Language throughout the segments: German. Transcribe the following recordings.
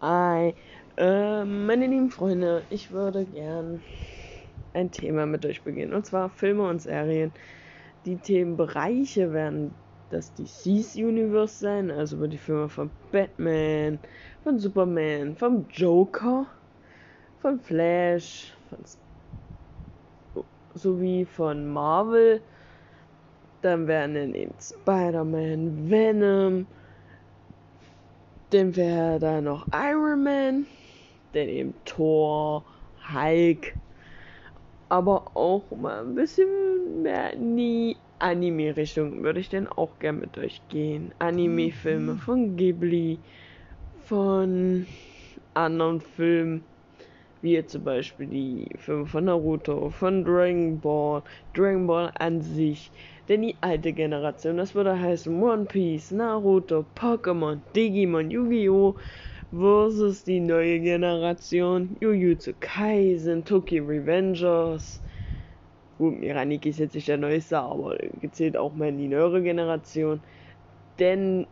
Hi, äh, meine lieben Freunde, ich würde gern ein Thema mit euch beginnen, und zwar Filme und Serien. Die Themenbereiche werden das DC's Universe sein, also über die Filme von Batman, von Superman, vom Joker, von Flash, von sowie von Marvel. Dann werden eben Spider-Man, Venom, dann wäre da noch Iron Man, dann eben Thor, Hulk, aber auch mal ein bisschen mehr in die Anime-Richtung würde ich denn auch gern mit euch gehen. Anime-Filme von Ghibli, von anderen Filmen, wie jetzt zum Beispiel die Filme von Naruto, von Dragon Ball, Dragon Ball an sich, denn die alte Generation, das würde heißen One Piece, Naruto, Pokémon, Digimon, Yu-Gi-Oh! versus die neue Generation, Jujutsu Kaisen, Toki Revengers. Gut, Miraniki ist jetzt nicht der neueste, aber gezählt auch mal in die neuere Generation. Denn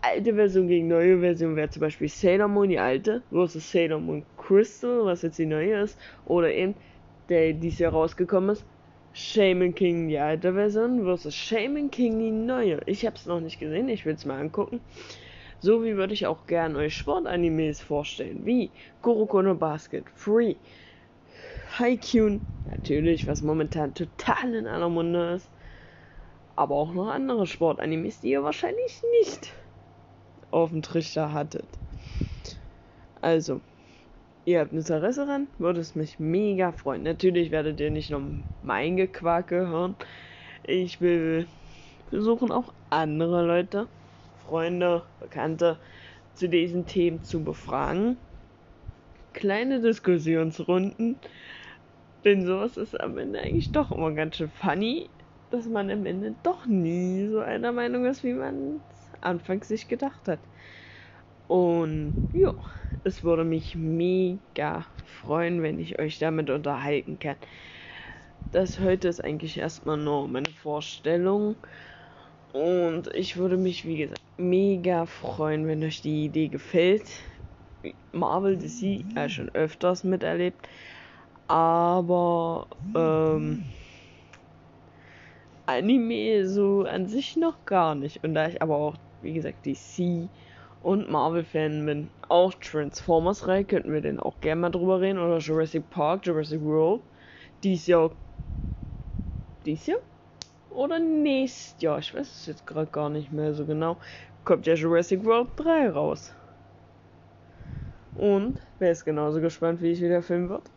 alte Version gegen neue Version wäre zum Beispiel Sailor Moon, die alte, versus Sailor Moon Crystal, was jetzt die neue ist. Oder eben, der dieses Jahr rausgekommen ist, Shaman King, die alte Version, versus Shaman King, die neue. Ich habe es noch nicht gesehen, ich will es mal angucken. So wie würde ich auch gern euch Sportanimes vorstellen, wie Kuroko Basket, Free, Haikyuu, natürlich, was momentan total in aller Munde ist, aber auch noch andere Sportanimes, die ihr wahrscheinlich nicht auf dem Trichter hattet. Also, ihr habt Interesse daran, würde es mich mega freuen. Natürlich werdet ihr nicht nur mein Gequake hören. Ich will versuchen, auch andere Leute, Freunde, Bekannte zu diesen Themen zu befragen. Kleine Diskussionsrunden. Denn sowas ist am Ende eigentlich doch immer ganz schön funny, dass man am Ende doch nie so einer Meinung ist, wie man es anfangs sich gedacht hat. Und ja, es würde mich mega freuen, wenn ich euch damit unterhalten kann. Das heute ist eigentlich erstmal nur meine Vorstellung. Und ich würde mich, wie gesagt, mega freuen, wenn euch die Idee gefällt. Marvel DC ja schon öfters miterlebt. Aber ähm, Anime so an sich noch gar nicht. Und da ich aber auch, wie gesagt, DC und Marvel-Fan bin. Auch Transformers-Reihe könnten wir denn auch gerne mal drüber reden. Oder Jurassic Park, Jurassic World. Dies Jahr. Dies Jahr? Oder nächstes Jahr? Ich weiß es jetzt gerade gar nicht mehr so genau. Kommt ja Jurassic World 3 raus. Und wer ist genauso gespannt, wie ich wieder filmen wird?